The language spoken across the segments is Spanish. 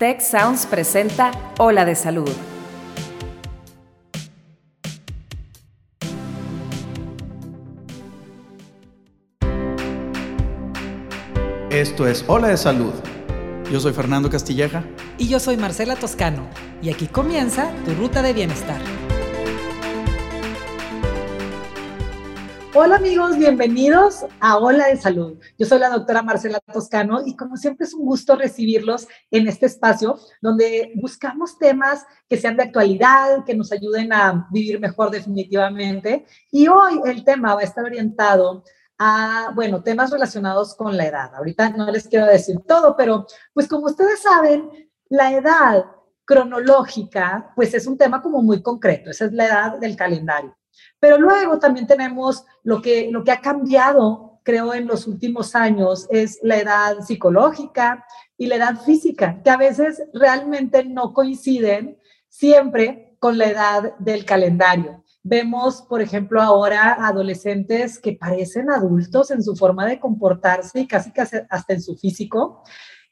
Tech Sounds presenta Ola de Salud. Esto es Ola de Salud. Yo soy Fernando Castilleja. Y yo soy Marcela Toscano. Y aquí comienza tu ruta de bienestar. Hola amigos, bienvenidos a Hola de Salud. Yo soy la doctora Marcela Toscano y como siempre es un gusto recibirlos en este espacio donde buscamos temas que sean de actualidad, que nos ayuden a vivir mejor definitivamente. Y hoy el tema va a estar orientado a, bueno, temas relacionados con la edad. Ahorita no les quiero decir todo, pero pues como ustedes saben, la edad cronológica, pues es un tema como muy concreto, esa es la edad del calendario. Pero luego también tenemos lo que, lo que ha cambiado, creo, en los últimos años, es la edad psicológica y la edad física, que a veces realmente no coinciden siempre con la edad del calendario. Vemos, por ejemplo, ahora adolescentes que parecen adultos en su forma de comportarse y casi, casi hasta en su físico.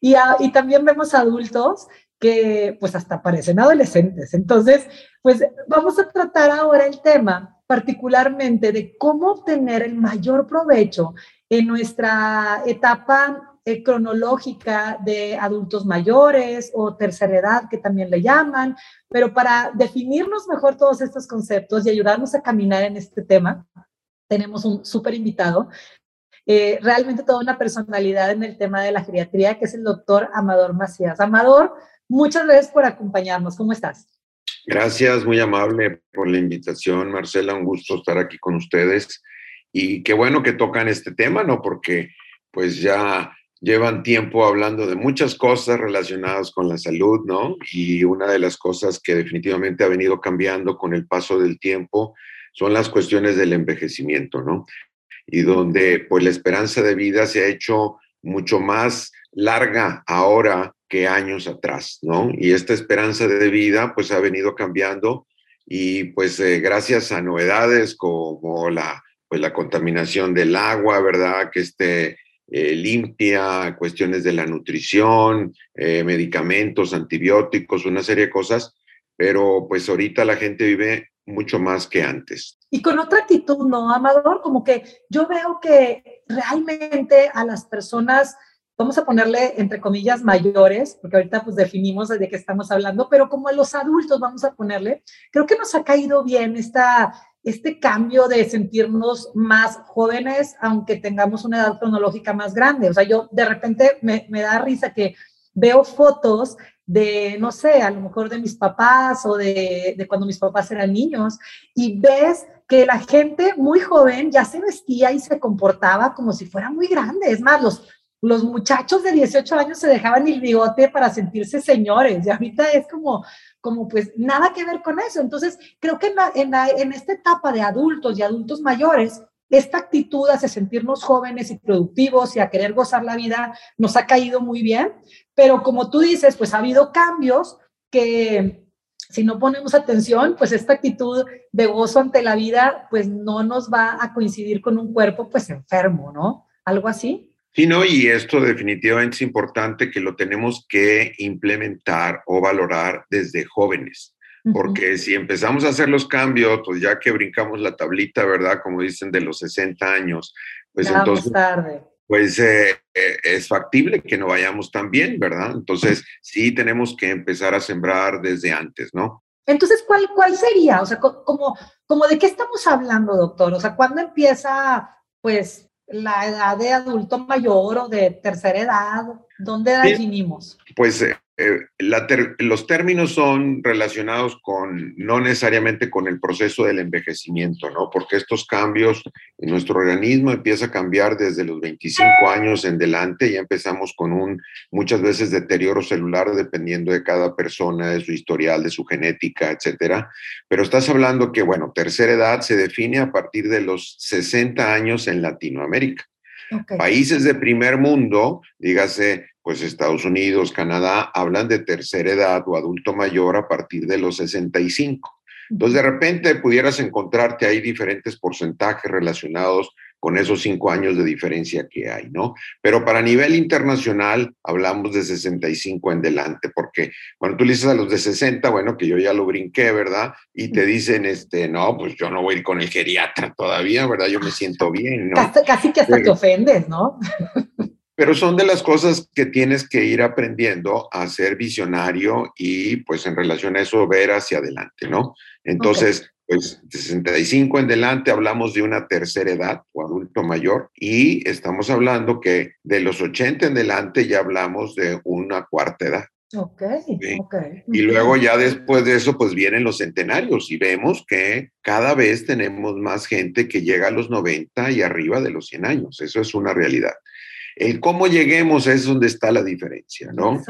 Y, y también vemos adultos que pues hasta parecen adolescentes. Entonces, pues vamos a tratar ahora el tema particularmente de cómo obtener el mayor provecho en nuestra etapa eh, cronológica de adultos mayores o tercera edad, que también le llaman, pero para definirnos mejor todos estos conceptos y ayudarnos a caminar en este tema, tenemos un súper invitado, eh, realmente toda una personalidad en el tema de la geriatría, que es el doctor Amador Macías. Amador, muchas gracias por acompañarnos. ¿Cómo estás? Gracias, muy amable por la invitación, Marcela. Un gusto estar aquí con ustedes. Y qué bueno que tocan este tema, ¿no? Porque pues ya llevan tiempo hablando de muchas cosas relacionadas con la salud, ¿no? Y una de las cosas que definitivamente ha venido cambiando con el paso del tiempo son las cuestiones del envejecimiento, ¿no? Y donde pues la esperanza de vida se ha hecho mucho más larga ahora que años atrás, ¿no? Y esta esperanza de vida pues ha venido cambiando y pues eh, gracias a novedades como la, pues, la contaminación del agua, ¿verdad? Que esté eh, limpia, cuestiones de la nutrición, eh, medicamentos, antibióticos, una serie de cosas, pero pues ahorita la gente vive mucho más que antes. Y con otra actitud, ¿no, Amador? Como que yo veo que realmente a las personas vamos a ponerle entre comillas mayores, porque ahorita pues definimos de qué estamos hablando, pero como a los adultos vamos a ponerle, creo que nos ha caído bien esta, este cambio de sentirnos más jóvenes, aunque tengamos una edad cronológica más grande. O sea, yo de repente me, me da risa que veo fotos de, no sé, a lo mejor de mis papás o de, de, cuando mis papás eran niños, y ves que la gente muy joven ya se vestía y se comportaba como si fuera muy grande. Es más, los, los muchachos de 18 años se dejaban el bigote para sentirse señores y ahorita es como, como pues nada que ver con eso. Entonces, creo que en, en, esta etapa de adultos y adultos mayores, esta actitud hacia sentirnos jóvenes y productivos y a querer gozar la vida nos ha caído muy bien, pero como tú dices, pues ha habido cambios que si no ponemos atención, pues esta actitud de gozo ante la vida, pues no nos va a coincidir con un cuerpo pues enfermo, ¿no? Algo así. Sí, no, y esto definitivamente es importante que lo tenemos que implementar o valorar desde jóvenes, porque si empezamos a hacer los cambios, pues ya que brincamos la tablita, ¿verdad? Como dicen, de los 60 años, pues entonces... Tarde. Pues eh, eh, es factible que no vayamos tan bien, ¿verdad? Entonces sí tenemos que empezar a sembrar desde antes, ¿no? Entonces, ¿cuál, cuál sería? O sea, como, como de qué estamos hablando, doctor? O sea, ¿cuándo empieza, pues, la edad de adulto mayor o de tercera edad? ¿Dónde definimos? Pues eh, eh, los términos son relacionados con, no necesariamente con el proceso del envejecimiento, ¿no? Porque estos cambios en nuestro organismo empieza a cambiar desde los 25 años en delante, ya empezamos con un muchas veces deterioro celular dependiendo de cada persona, de su historial, de su genética, etcétera. Pero estás hablando que, bueno, tercera edad se define a partir de los 60 años en Latinoamérica. Países de primer mundo, dígase pues Estados Unidos, Canadá, hablan de tercera edad o adulto mayor a partir de los 65. Entonces, de repente pudieras encontrarte ahí diferentes porcentajes relacionados con esos cinco años de diferencia que hay, ¿no? Pero para nivel internacional hablamos de 65 en delante, porque cuando tú le dices a los de 60, bueno, que yo ya lo brinqué, ¿verdad? Y te dicen, este, no, pues yo no voy a ir con el geriatra todavía, ¿verdad? Yo me siento bien, ¿no? Casi, casi que hasta te ofendes, ¿no? Pero son de las cosas que tienes que ir aprendiendo a ser visionario y pues en relación a eso ver hacia adelante, ¿no? Entonces, pues de 65 en adelante hablamos de una tercera edad o adulto mayor y estamos hablando que de los 80 en adelante ya hablamos de una cuarta edad. Ok, ok. Y luego ya después de eso, pues vienen los centenarios y vemos que cada vez tenemos más gente que llega a los 90 y arriba de los 100 años. Eso es una realidad. El cómo lleguemos es donde está la diferencia, ¿no?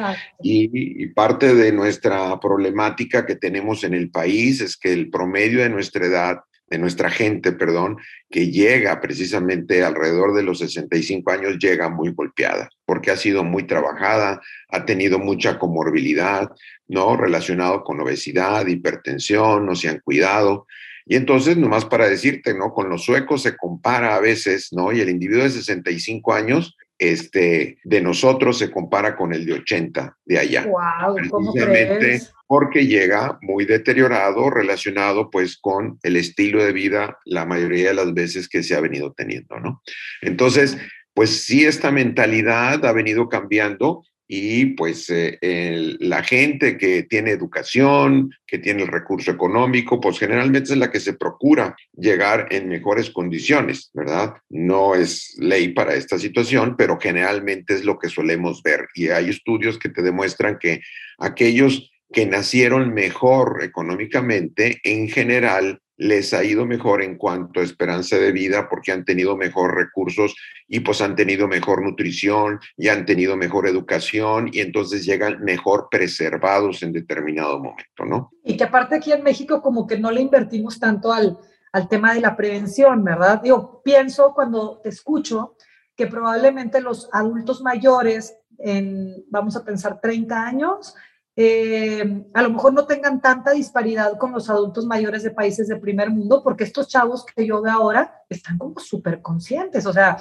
Y, y, parte de nuestra problemática que tenemos en el país es que el promedio de nuestra edad, de nuestra gente, perdón, que llega precisamente alrededor de los 65 años, llega muy golpeada, porque ha sido muy trabajada, ha tenido mucha comorbilidad, ¿no? Relacionado con obesidad, hipertensión, no se han cuidado. Y entonces, nomás para decirte, ¿no? Con los suecos se compara a veces, ¿no? Y el individuo de 65 años este, de nosotros se compara con el de 80 de allá. Wow, ¿cómo crees? porque llega muy deteriorado relacionado pues con el estilo de vida la mayoría de las veces que se ha venido teniendo, ¿no? Entonces, pues sí, esta mentalidad ha venido cambiando y pues eh, la gente que tiene educación, que tiene el recurso económico, pues generalmente es la que se procura llegar en mejores condiciones, ¿verdad? No es ley para esta situación, pero generalmente es lo que solemos ver. Y hay estudios que te demuestran que aquellos que nacieron mejor económicamente, en general, les ha ido mejor en cuanto a esperanza de vida porque han tenido mejor recursos y pues han tenido mejor nutrición y han tenido mejor educación y entonces llegan mejor preservados en determinado momento, ¿no? Y que aparte aquí en México como que no le invertimos tanto al, al tema de la prevención, ¿verdad? Yo pienso cuando te escucho que probablemente los adultos mayores en, vamos a pensar, 30 años, eh, a lo mejor no tengan tanta disparidad con los adultos mayores de países de primer mundo, porque estos chavos que yo veo ahora están como súper conscientes, o sea,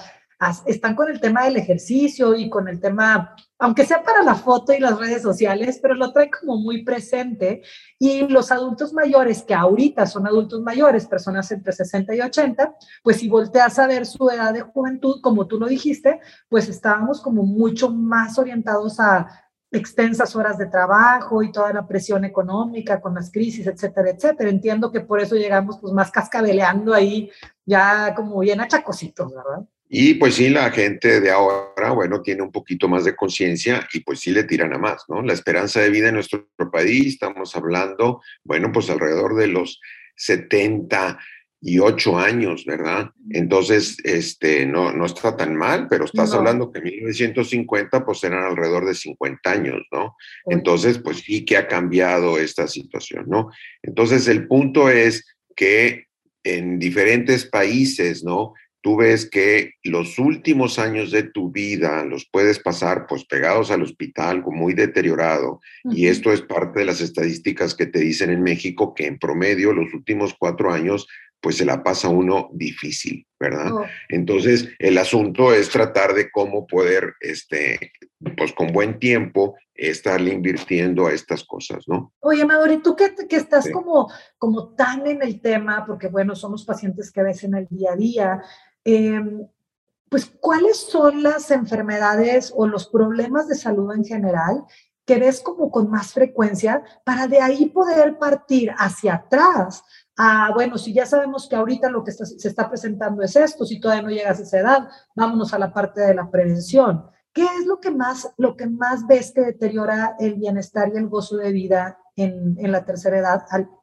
están con el tema del ejercicio y con el tema, aunque sea para la foto y las redes sociales, pero lo trae como muy presente. Y los adultos mayores, que ahorita son adultos mayores, personas entre 60 y 80, pues si volteas a ver su edad de juventud, como tú lo dijiste, pues estábamos como mucho más orientados a extensas horas de trabajo y toda la presión económica con las crisis, etcétera, etcétera. Entiendo que por eso llegamos pues más cascabeleando ahí, ya como bien achacositos, ¿verdad? Y pues sí, la gente de ahora, bueno, tiene un poquito más de conciencia y pues sí le tiran a más, ¿no? La esperanza de vida en nuestro país, estamos hablando, bueno, pues alrededor de los 70, y ocho años, ¿verdad? Entonces, este, no, no está tan mal, pero estás hablando que en 1950 pues eran alrededor de 50 años, ¿no? Entonces, pues sí que ha cambiado esta situación, ¿no? Entonces, el punto es que en diferentes países, ¿no? Tú ves que los últimos años de tu vida los puedes pasar pues pegados al hospital, muy deteriorado, y esto es parte de las estadísticas que te dicen en México que en promedio los últimos cuatro años pues se la pasa uno difícil, ¿verdad? Oh. Entonces, el asunto es tratar de cómo poder, este, pues con buen tiempo, estarle invirtiendo a estas cosas, ¿no? Oye, Amador, ¿y tú que, que estás como, como tan en el tema, porque bueno, somos pacientes que ves en el día a día, em, pues, ¿cuáles son las enfermedades o los problemas de salud en general que ves como con más frecuencia para de ahí poder partir hacia atrás ah, bueno, si ya sabemos que ahorita lo que se está presentando es esto, si todavía no llegas a esa edad, vámonos a la parte de la prevención. ¿Qué es lo que más, lo que más ves que deteriora el bienestar y el gozo de vida en, en la tercera edad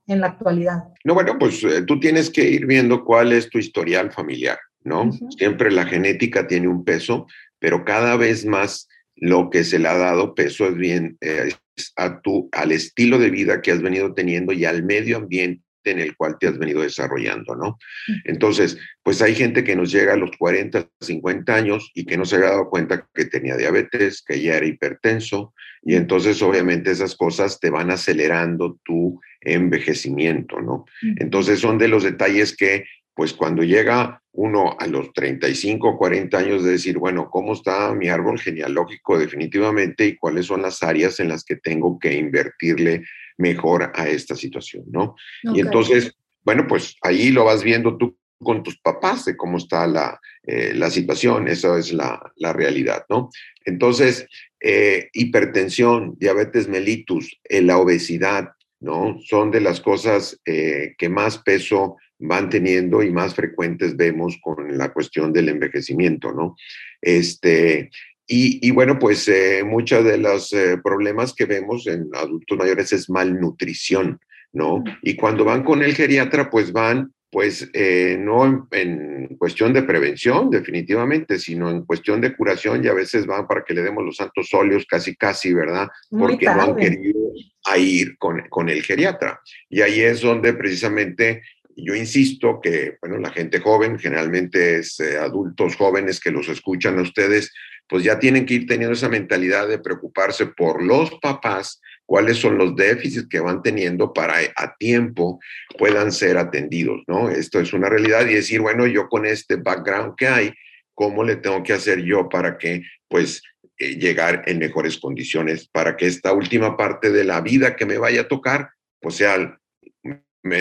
en la actualidad? No, bueno, pues eh, tú tienes que ir viendo cuál es tu historial familiar, ¿no? Siempre la genética tiene un peso, pero cada vez más lo que se le ha dado peso es bien eh, a tu, al estilo de vida que has venido teniendo y al medio ambiente en el cual te has venido desarrollando, ¿no? Entonces, pues hay gente que nos llega a los 40, 50 años y que no se había dado cuenta que tenía diabetes, que ya era hipertenso, y entonces obviamente esas cosas te van acelerando tu envejecimiento, ¿no? Entonces son de los detalles que pues cuando llega uno a los 35 o 40 años de decir, bueno, ¿cómo está mi árbol genealógico definitivamente y cuáles son las áreas en las que tengo que invertirle mejor a esta situación, ¿no? Y entonces, bueno, pues ahí lo vas viendo tú con tus papás de cómo está la, eh, la situación, esa es la, la, realidad, ¿no? Entonces, eh, hipertensión, diabetes mellitus, eh, la obesidad, ¿no? Son de las cosas que más peso van teniendo y más frecuentes vemos con la cuestión del envejecimiento, ¿no? Este, y, y bueno, pues muchos de los problemas que vemos en adultos mayores es malnutrición, ¿no? Y cuando van con el geriatra, pues van pues eh, no en, cuestión de prevención, definitivamente, sino en cuestión de curación y a veces van para que le demos los santos óleos casi, casi, ¿verdad? Porque no han querido ir con, con, el geriatra. Y ahí es donde precisamente yo insisto que, bueno, la gente joven, generalmente es eh, adultos jóvenes que los escuchan a ustedes, pues ya tienen que ir teniendo esa mentalidad de preocuparse por los papás cuáles son los déficits que van teniendo para a tiempo puedan ser atendidos, ¿no? Esto es una realidad y decir, bueno, yo con este background que hay, ¿cómo le tengo que hacer yo para que, pues, eh, llegar en mejores condiciones, para que esta última parte de la vida que me vaya a tocar, pues sea,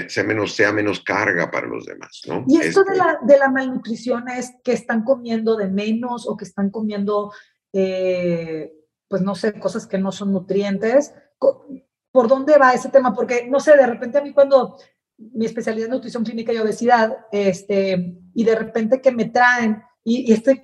sea, menos, sea menos carga para los demás, ¿no? Y esto de, la, de la malnutrición es que están comiendo de menos o que están comiendo... Eh, pues no sé, cosas que no son nutrientes, ¿Por dónde va ese tema? Porque, no sé, de repente a mí cuando mi especialidad es nutrición clínica y obesidad, este, y de repente que me traen, y, estoy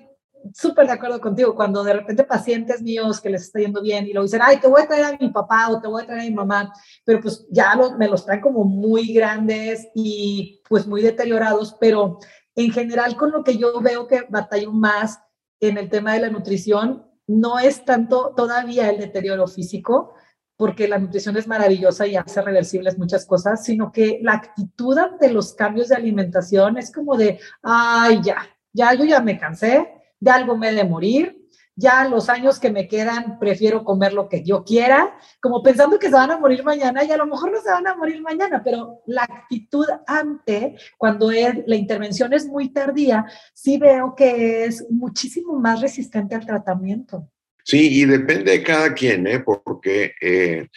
súper de acuerdo contigo, cuando de repente pacientes míos que les está yendo bien y lo dicen, ay, te voy a traer a mi papá o te voy a traer a mi mamá, pero pues ya me los traen como muy grandes y pues muy deteriorados, pero en general con lo que yo veo que batallo más en el tema de la nutrición, no es tanto todavía el deterioro físico, porque la nutrición es maravillosa y hace reversibles muchas cosas, sino que la actitud ante los cambios de alimentación es como de, ay, ya, ya, yo ya me cansé, de algo me de morir, ya los años que me quedan prefiero comer lo que yo quiera, como pensando que se van a morir mañana y a lo mejor no se van a morir mañana, pero la actitud ante, cuando la intervención es muy tardía, sí veo que es muchísimo más resistente al tratamiento. Sí, y depende de cada quien, ¿eh? porque eh,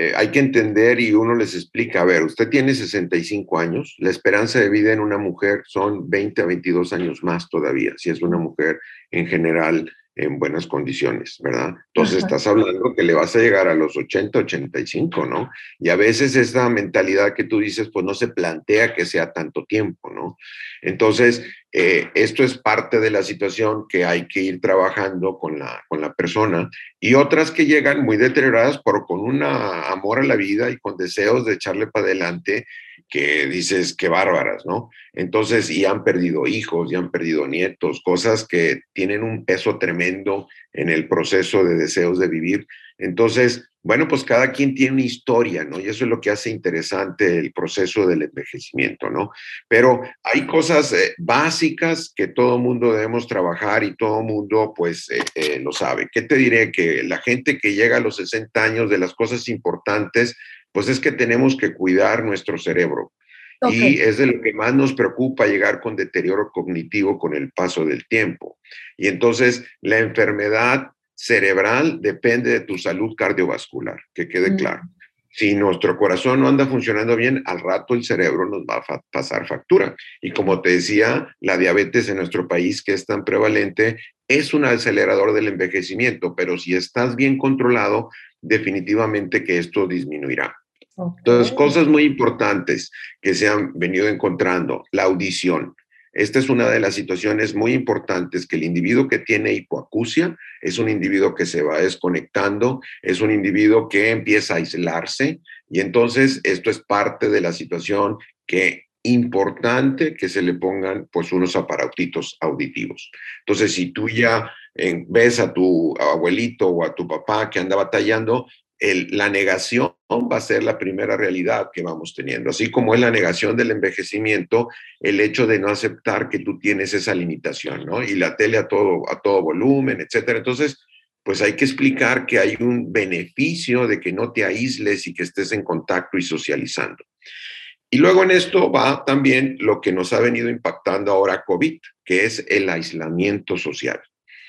eh, hay que entender y uno les explica, a ver, usted tiene 65 años, la esperanza de vida en una mujer son 20 a 22 años más todavía, si es una mujer en general en buenas condiciones, ¿verdad? Entonces estás hablando que le vas a llegar a los 80, 85, ¿no? Y a veces esa mentalidad que tú dices, pues no se plantea que sea tanto tiempo, ¿no? Entonces, eh, esto es parte de la situación que hay que ir trabajando con la, con la persona y otras que llegan muy deterioradas, pero con un amor a la vida y con deseos de echarle para adelante que dices que bárbaras, ¿no? Entonces, y han perdido hijos, y han perdido nietos, cosas que tienen un peso tremendo en el proceso de deseos de vivir. Entonces, bueno, pues cada quien tiene una historia, ¿no? Y eso es lo que hace interesante el proceso del envejecimiento, ¿no? Pero hay cosas eh, básicas que todo mundo debemos trabajar y todo mundo, pues, eh, eh, lo sabe. ¿Qué te diré? Que la gente que llega a los 60 años de las cosas importantes, pues es que tenemos que cuidar nuestro cerebro. Y es de lo que más nos preocupa llegar con deterioro cognitivo con el paso del tiempo. Y entonces la enfermedad cerebral depende de tu salud cardiovascular, que quede mm. claro. Si nuestro corazón no anda funcionando bien, al rato el cerebro nos va a pasar factura. Y como te decía, la diabetes en nuestro país, que es tan prevalente, es un acelerador del envejecimiento, pero si estás bien controlado, definitivamente que esto disminuirá. Entonces, cosas muy importantes que se han venido encontrando, la audición. Esta es una de las situaciones muy importantes que el individuo que tiene hipoacusia es un individuo que se va desconectando, es un individuo que empieza a aislarse y entonces esto es parte de la situación que importante que se le pongan pues unos aparatitos auditivos. Entonces, si tú ya ves a tu abuelito o a tu papá que anda batallando, la negación va a ser la primera realidad que vamos teniendo, así como es la negación del envejecimiento, el hecho de no aceptar que tú tienes esa limitación, ¿no? Y la tele a todo, a todo volumen, etcétera. Entonces, pues hay que explicar que hay un beneficio de que no te aísles y que estés en contacto y socializando. Y luego en esto va también lo que nos ha venido impactando ahora COVID, que es el aislamiento social.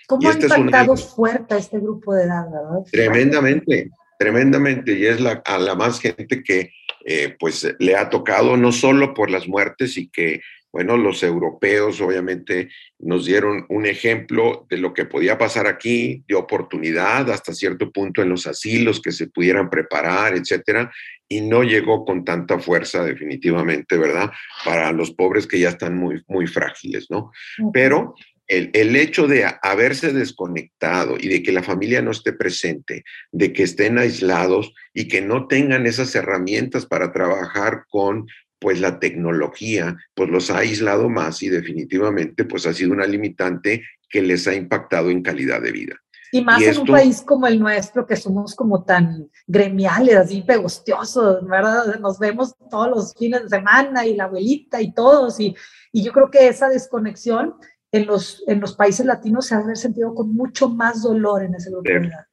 ¿Cómo ha impactado fuerte a este grupo de edad, verdad? Tremendamente, tremendamente. Y es la, a la más gente que eh, pues le ha tocado, no solo por las muertes y que bueno, los europeos obviamente nos dieron un ejemplo de lo que podía pasar aquí, de oportunidad hasta cierto punto en los asilos que se pudieran preparar, etcétera, y no llegó con tanta fuerza definitivamente, ¿verdad? Para los pobres que ya están muy, muy frágiles, ¿no? Pero el, el, hecho de haberse desconectado y de que la familia no esté presente, de que estén aislados y que no tengan esas herramientas para trabajar con pues la tecnología pues los ha aislado más y definitivamente pues ha sido una limitante que les ha impactado en calidad de vida. Y más en un país como el nuestro, que somos como tan gremiales, así pegostiosos, ¿verdad? Nos vemos todos los fines de semana y la abuelita y todos, y, y yo creo que esa desconexión en los, en los países latinos se ha haber sentido con mucho más dolor en ese grupo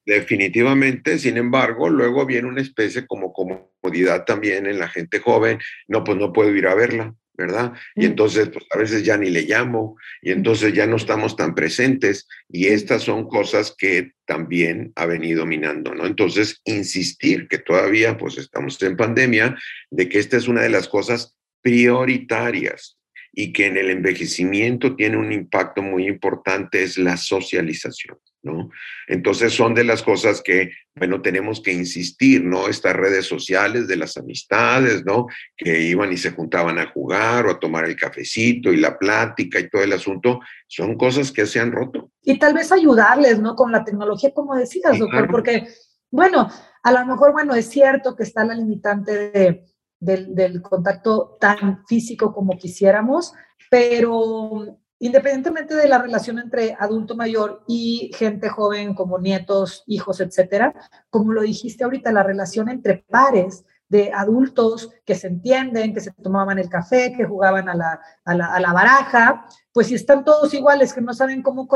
Definitivamente, sin embargo, luego viene una especie como comodidad también en la gente joven, no, pues no puedo ir a verla, ¿verdad? Y mm. entonces, pues a veces ya ni le llamo, y entonces ya no estamos tan presentes, y estas son cosas que también ha venido minando, ¿no? Entonces, insistir que todavía, pues estamos en pandemia, de que esta es una de las cosas prioritarias y que en el envejecimiento tiene un impacto muy importante es la socialización, ¿no? Entonces son de las cosas que, bueno, tenemos que insistir, ¿no? Estas redes sociales de las amistades, ¿no? Que iban y se juntaban a jugar o a tomar el cafecito y la plática y todo el asunto, son cosas que se han roto. Y tal vez ayudarles, ¿no? Con la tecnología, como decías, doctor, porque, bueno, a lo mejor, bueno, es cierto que está la limitante de del, contacto tan físico como quisiéramos, pero independientemente de la relación entre adulto mayor y gente joven como nietos, hijos, etcétera, como lo dijiste ahorita, la relación entre pares de adultos que se entienden, que se tomaban el café, que jugaban a la, a la, a la baraja, pues si están todos iguales, que no saben cómo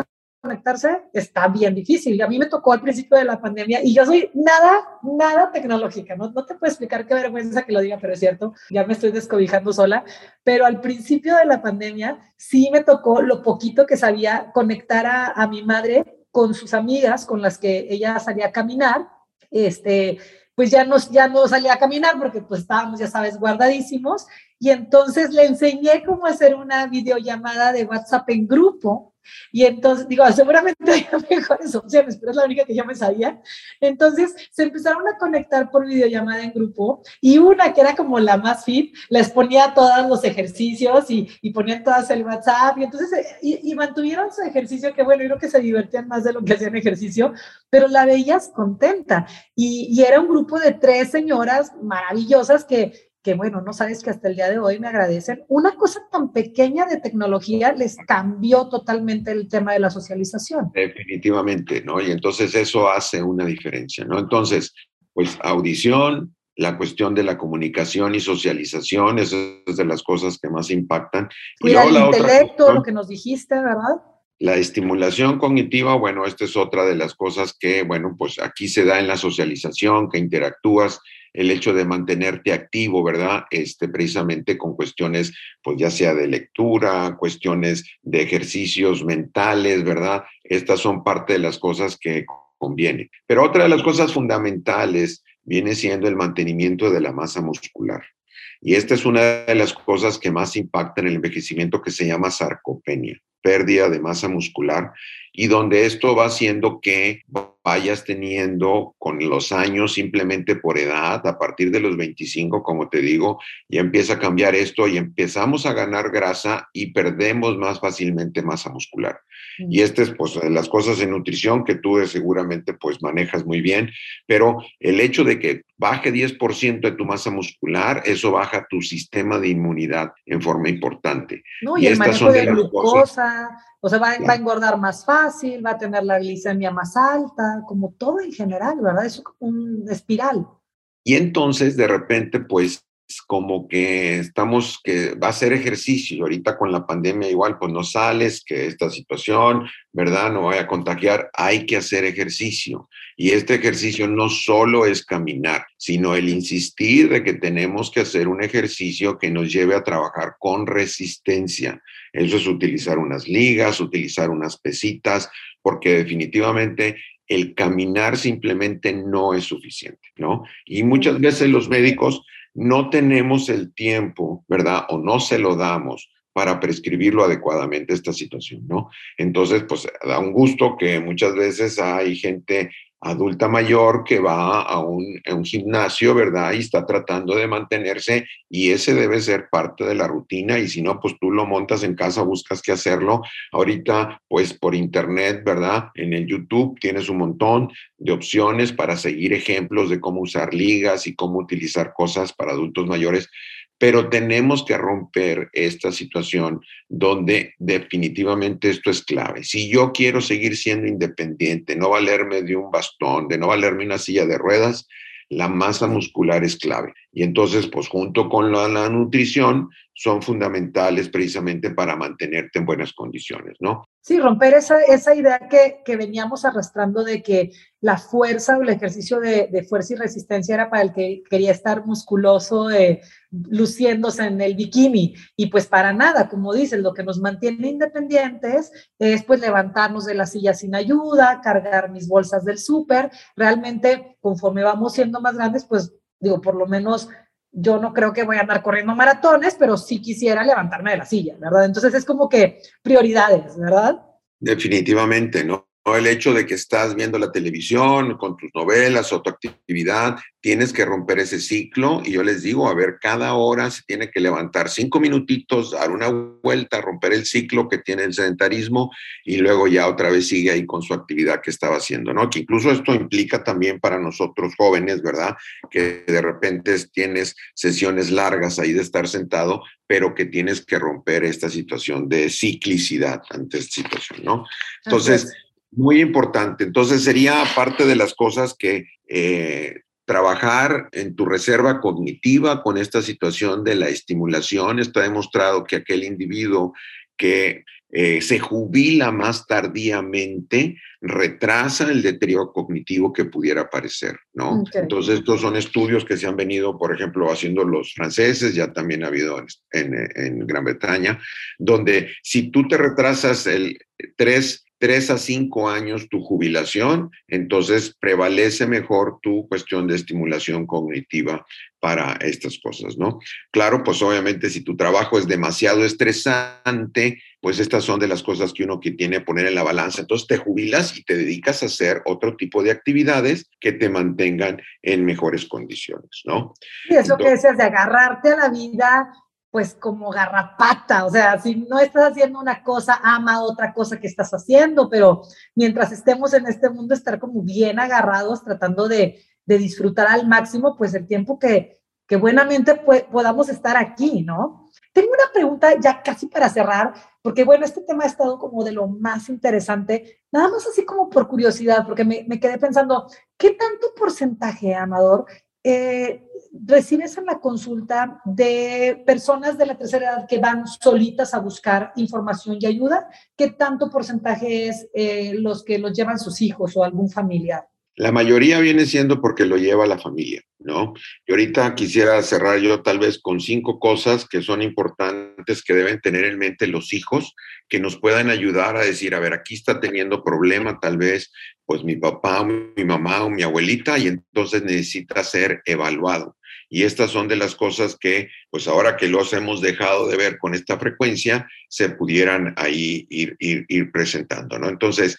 conectarse está bien difícil. A mí me tocó al principio de la pandemia y yo soy nada, nada tecnológica. No, no te puedo explicar qué vergüenza que lo diga, pero es cierto, ya me estoy descobijando sola. Pero al principio de la pandemia sí me tocó lo poquito que sabía conectar a, a mi madre con sus amigas con las que ella salía a caminar. Este, pues ya no, ya no salía a caminar porque pues estábamos, ya sabes, guardadísimos. Y entonces le enseñé cómo hacer una videollamada de WhatsApp en grupo y entonces, digo, seguramente hay mejores opciones, pero es la única que yo me sabía. Entonces, se empezaron a conectar por videollamada en grupo y una que era como la más fit, les ponía todos los ejercicios y, y ponían todas el WhatsApp y entonces, eh, y, mantuvieron su ejercicio, que bueno, yo creo que se divertían más de lo que hacían ejercicio, pero la veías contenta. Y, y era un grupo de tres señoras maravillosas que que bueno, no sabes que hasta el día de hoy me agradecen. Una cosa tan pequeña de tecnología les cambió totalmente el tema de la socialización. Definitivamente, ¿no? Y entonces eso hace una diferencia, ¿no? Entonces, pues audición, la cuestión de la comunicación y socialización, es de las cosas que más impactan. y el intelecto, lo que nos dijiste, ¿verdad? La estimulación cognitiva, bueno, esta es otra de las cosas que, bueno, pues aquí se da en la socialización, que interactúas el hecho de mantenerte activo, ¿verdad? Este, precisamente con cuestiones, pues ya sea de lectura, cuestiones de ejercicios mentales, ¿verdad? Estas son parte de las cosas que conviene. Pero otra de las cosas fundamentales viene siendo el mantenimiento de la masa muscular. Y esta es una de las cosas que más impactan el envejecimiento que se llama sarcopenia, pérdida de masa muscular, y donde esto va haciendo que vayas teniendo con los años simplemente por edad, a partir de los 25, como te digo, ya empieza a cambiar esto y empezamos a ganar grasa y perdemos más fácilmente masa muscular. Y estas es pues las cosas en nutrición que tú seguramente pues manejas muy bien, pero el hecho de que baje 10% de tu masa muscular, eso baja tu sistema de inmunidad en forma importante. No, y, el manejo de, glucosa, o sea, va, a engordar más fácil, va a tener la glicemia más alta, como todo en general, ¿verdad? Es un espiral. Y entonces, de repente, pues como que estamos, que va a ser ejercicio. Ahorita con la pandemia igual, pues no sales, que esta situación, ¿verdad? No vaya a contagiar. Hay que hacer ejercicio. Y este ejercicio no solo es caminar, sino el insistir de que tenemos que hacer un ejercicio que nos lleve a trabajar con resistencia. Eso es utilizar unas ligas, utilizar unas pesitas, porque definitivamente el caminar simplemente no es suficiente, ¿no? Y muchas veces los médicos no tenemos el tiempo, ¿verdad? O no se lo damos para prescribirlo adecuadamente esta situación, ¿no? Entonces, pues da un gusto que muchas veces hay gente adulta mayor que va a un, gimnasio, ¿verdad? Y está tratando de mantenerse y ese debe ser parte de la rutina y si no, pues tú lo montas en casa, buscas qué hacerlo. Ahorita, pues por internet, ¿verdad? En el YouTube tienes un montón de opciones para seguir ejemplos de cómo usar ligas y cómo utilizar cosas para adultos mayores pero tenemos que romper esta situación donde definitivamente esto es clave. Si yo quiero seguir siendo independiente, no valerme de un bastón, de no valerme una silla de ruedas, la masa muscular es clave. Y entonces, pues junto con la, la, nutrición, son fundamentales precisamente para mantenerte en buenas condiciones, ¿no? Sí, romper esa, esa idea que, que veníamos arrastrando de que la fuerza o el ejercicio de, de, fuerza y resistencia era para el que quería estar musculoso, eh, luciéndose en el bikini. Y pues para nada, como dices, lo que nos mantiene independientes es pues levantarnos de la silla sin ayuda, cargar mis bolsas del súper. Realmente, conforme vamos siendo más grandes, pues digo, por lo menos yo no creo que voy a andar corriendo maratones, pero sí quisiera levantarme de la silla, ¿verdad? Entonces es como que prioridades, ¿verdad? Definitivamente, ¿no? El hecho de que estás viendo la televisión con tus novelas o tu actividad, tienes que romper ese ciclo y yo les digo, a ver, cada hora se tiene que levantar cinco minutitos, dar una vuelta, romper el ciclo que tiene el sedentarismo y luego ya otra vez sigue ahí con su actividad que estaba haciendo, ¿no? Que incluso esto implica también para nosotros jóvenes, ¿verdad? Que de repente tienes sesiones largas ahí de estar sentado, pero que tienes que romper esta situación de ciclicidad ante esta situación, ¿no? Entonces, muy importante. Entonces sería parte de las cosas que eh, trabajar en tu reserva cognitiva con esta situación de la estimulación. Está demostrado que aquel individuo que eh, se jubila más tardíamente retrasa el deterioro cognitivo que pudiera aparecer, ¿no? Entonces, estos son estudios que se han venido, por ejemplo, haciendo los franceses, ya también ha habido en, en Gran Bretaña, donde si tú te retrasas el tres tres a cinco años tu jubilación, entonces prevalece mejor tu cuestión de estimulación cognitiva para estas cosas, ¿no? Claro, pues obviamente si tu trabajo es demasiado estresante, pues estas son de las cosas que uno que tiene que poner en la balanza. Entonces te jubilas y te dedicas a hacer otro tipo de actividades que te mantengan en mejores condiciones, ¿no? Sí, eso que decías de agarrarte a la vida pues como garrapata, o sea, si no estás haciendo una cosa, ama otra cosa que estás haciendo, pero mientras estemos en este mundo, estar como bien agarrados, tratando de, disfrutar al máximo, pues el tiempo que, que buenamente podamos estar aquí, ¿no? Tengo una pregunta ya casi para cerrar, porque bueno, este tema ha estado como de lo más interesante, nada más así como por curiosidad, porque me, me quedé pensando, ¿qué tanto porcentaje, Amador, eh, recibes en la consulta de personas de la tercera edad que van solitas a buscar información y ayuda, ¿qué tanto porcentaje es eh, los que los llevan sus hijos o algún familiar? La mayoría viene siendo porque lo lleva la familia, ¿no? Y ahorita quisiera cerrar yo tal vez con cinco cosas que son importantes que deben tener en mente los hijos, que nos puedan ayudar a decir, a ver, aquí está teniendo problema tal vez, pues mi papá, mi mamá o mi abuelita, y entonces necesita ser evaluado. Y estas son de las cosas que, pues ahora que los hemos dejado de ver con esta frecuencia, se pudieran ahí ir, ir presentando, ¿no? Entonces,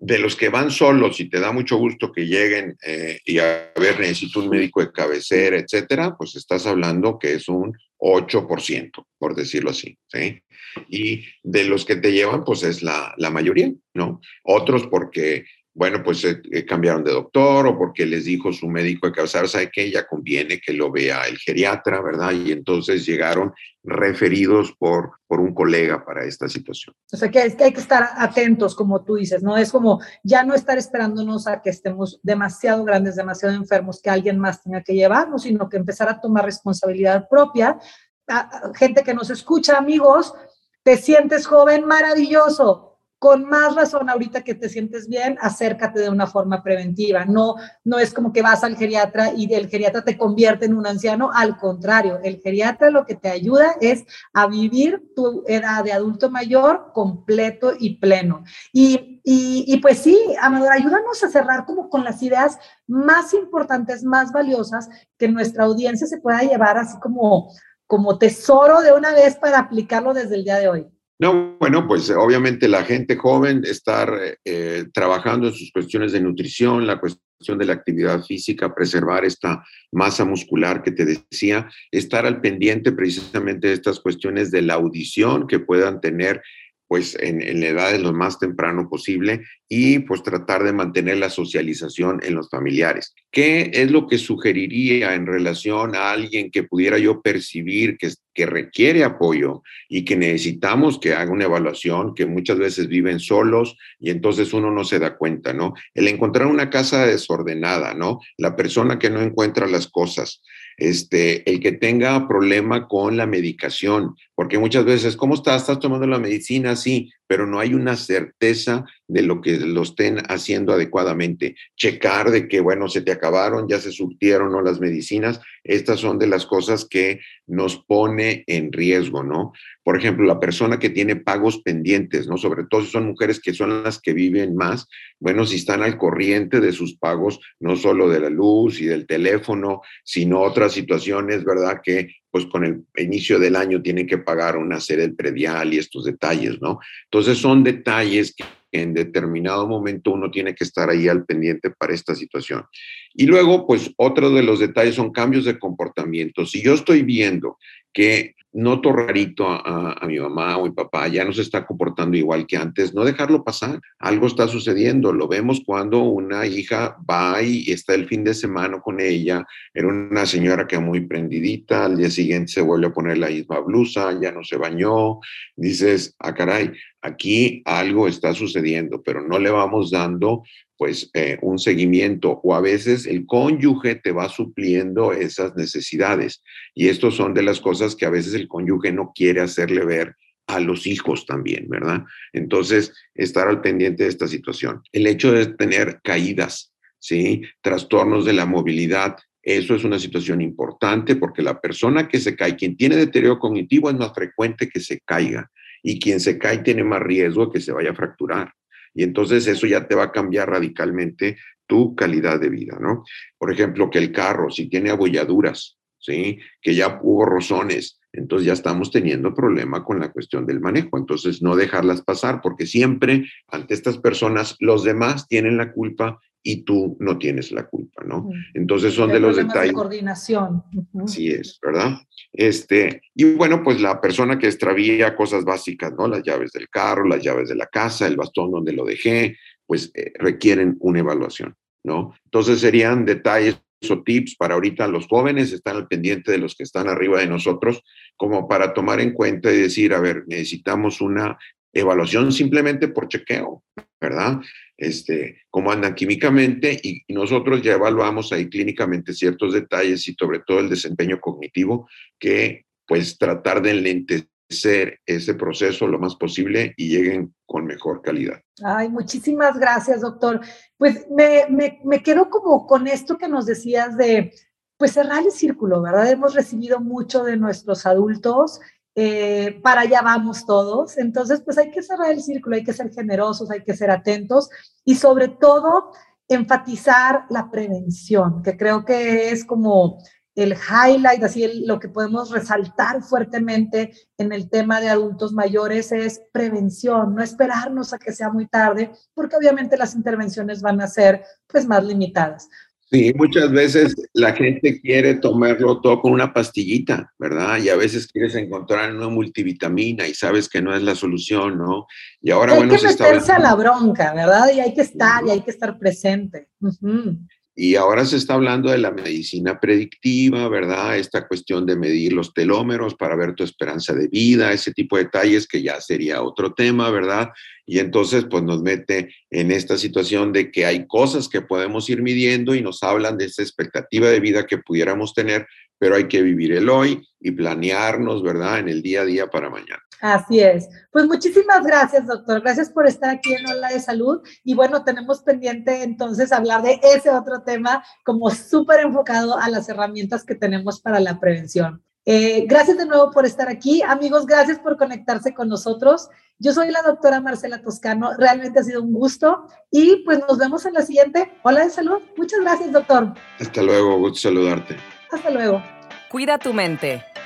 de los que van solos y te da mucho gusto que lleguen eh, y a ver, necesito un médico de cabecera, etcétera, pues estás hablando que es un 8%, por decirlo así, ¿sí? Y de los que te llevan, pues es la, la mayoría, ¿no? Otros porque bueno, pues eh, eh, cambiaron de doctor o porque les dijo su médico de cabecera, ¿sabe qué? Ya conviene que lo vea el geriatra, ¿verdad? Y entonces llegaron referidos por, por un colega para esta situación. O sea, que, que hay que estar atentos, como tú dices, ¿no? Es como ya no estar esperándonos a que estemos demasiado grandes, demasiado enfermos, que alguien más tenga que llevarnos, sino que empezar a tomar responsabilidad propia. gente que nos escucha, amigos, te sientes joven, maravilloso con más razón ahorita que te sientes bien, acércate de una forma preventiva. No, no es como que vas al geriatra y el geriatra te convierte en un anciano, al contrario, el geriatra lo que te ayuda es a vivir tu edad de adulto mayor completo y pleno. Y, y, pues sí, Amador, ayúdanos a cerrar como con las ideas más importantes, más valiosas que nuestra audiencia se pueda llevar así como, como tesoro de una vez para aplicarlo desde el día de hoy. No, bueno, pues obviamente la gente joven estar eh, trabajando en sus cuestiones de nutrición, la cuestión de la actividad física, preservar esta masa muscular que te decía, estar al pendiente precisamente de estas cuestiones de la audición que puedan tener pues en, en, la edad de lo más temprano posible y pues tratar de mantener la socialización en los familiares. ¿Qué es lo que sugeriría en relación a alguien que pudiera yo percibir que, que requiere apoyo y que necesitamos que haga una evaluación, que muchas veces viven solos y entonces uno no se da cuenta, ¿no? El encontrar una casa desordenada, ¿no? La persona que no encuentra las cosas, este, el que tenga problema con la medicación, porque muchas veces, ¿cómo estás? ¿Estás tomando la medicina? Sí, pero no hay una certeza de lo que lo estén haciendo adecuadamente. Checar de que, bueno, se te acabaron, ya se surtieron ¿no? las medicinas. Estas son de las cosas que nos pone en riesgo, ¿no? Por ejemplo, la persona que tiene pagos pendientes, ¿no? Sobre todo si son mujeres que son las que viven más, bueno, si están al corriente de sus pagos, no solo de la luz y del teléfono, sino otras situaciones, ¿verdad? Que pues con el inicio del año tienen que pagar una serie de predial y estos detalles, ¿no? Entonces son detalles que en determinado momento uno tiene que estar ahí al pendiente para esta situación. Y luego, pues otro de los detalles son cambios de comportamiento. Si yo estoy viendo que noto rarito a, mi mamá o mi papá, ya no se está comportando igual que antes, no dejarlo pasar. Algo está sucediendo. Lo vemos cuando una hija va y está el fin de semana con ella. Era una señora que muy prendidita, al día siguiente se vuelve a poner la misma blusa, ya no se bañó. Dices, ah, caray, aquí algo está sucediendo, pero no le vamos dando pues eh, un seguimiento o a veces el cónyuge te va supliendo esas necesidades. Y estos son de las cosas que a veces el cónyuge no quiere hacerle ver a los hijos también, ¿verdad? Entonces, estar al pendiente de esta situación. El hecho de tener caídas, ¿sí? Trastornos de la movilidad, eso es una situación importante porque la persona que se cae, quien tiene deterioro cognitivo es más frecuente que se caiga y quien se cae tiene más riesgo de que se vaya a fracturar. Y entonces eso ya te va a cambiar radicalmente tu calidad de vida, ¿no? Por ejemplo, que el carro, si tiene abolladuras, ¿sí? Que ya hubo rozones, entonces ya estamos teniendo problema con la cuestión del manejo. Entonces, no dejarlas pasar, porque siempre ante estas personas los demás tienen la culpa y tú no tienes la culpa, ¿no? Entonces son de los detalles. De coordinación. Así es, ¿verdad? Este, y bueno, pues la persona que extravía cosas básicas, ¿no? Las llaves del carro, las llaves de la casa, el bastón donde lo dejé, pues eh, requieren una evaluación, ¿no? Entonces serían detalles o tips para ahorita los jóvenes, están al pendiente de los que están arriba de nosotros, como para tomar en cuenta y decir, a ver, necesitamos una evaluación simplemente por chequeo, ¿verdad? Este, cómo andan químicamente y nosotros ya evaluamos ahí clínicamente ciertos detalles y sobre todo el desempeño cognitivo que pues tratar de enlentecer ese proceso lo más posible y lleguen con mejor calidad. Ay, muchísimas gracias, doctor. Pues me, me, me quedo como con esto que nos decías de, pues cerrar el círculo, ¿verdad? Hemos recibido mucho de nuestros adultos eh, para allá vamos todos. Entonces, pues hay que cerrar el círculo, hay que ser generosos, hay que ser atentos y sobre todo enfatizar la prevención, que creo que es como el highlight, así lo que podemos resaltar fuertemente en el tema de adultos mayores es prevención, no esperarnos a que sea muy tarde, porque obviamente las intervenciones van a ser pues más limitadas. Sí, muchas veces la gente quiere tomarlo todo con una pastillita, ¿verdad? Y a veces quieres encontrar una multivitamina y sabes que no es la solución, ¿no? Y ahora, hay que meterse a la bronca, ¿verdad? Y hay que estar, y hay que estar presente. Y ahora se está hablando de la medicina predictiva, ¿verdad? Esta cuestión de medir los telómeros para ver tu esperanza de vida, ese tipo de detalles que ya sería otro tema, ¿verdad? Y entonces, pues nos mete en esta situación de que hay cosas que podemos ir midiendo y nos hablan de esa expectativa de vida que pudiéramos tener, pero hay que vivir el hoy y planearnos, ¿verdad? En el día a día para mañana. Así es. Pues muchísimas gracias, doctor. Gracias por estar aquí en Hola de Salud. Y bueno, tenemos pendiente entonces hablar de ese otro tema como súper enfocado a las herramientas que tenemos para la prevención. Eh, gracias de nuevo por estar aquí. Amigos, gracias por conectarse con nosotros. Yo soy la doctora Marcela Toscano. Realmente ha sido un gusto. Y pues nos vemos en la siguiente. Hola de Salud. Muchas gracias, doctor. Hasta luego. Gusto saludarte. Hasta luego. Cuida tu mente.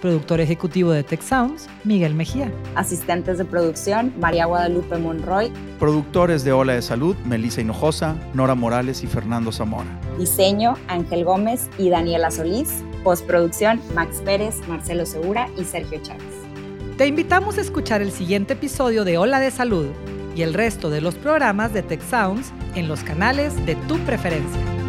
productor ejecutivo de Tech Sounds, Miguel Mejía. Asistentes de producción, María Guadalupe Monroy. Productores de Ola de Salud, Melissa Hinojosa, Nora Morales y Fernando Zamora. Diseño, Ángel Gómez y Daniela Solís. Postproducción, Max Pérez, Marcelo Segura y Sergio Chávez. Te invitamos a escuchar el siguiente episodio de Ola de Salud y el resto de los programas de Tech Sounds en los canales de tu preferencia.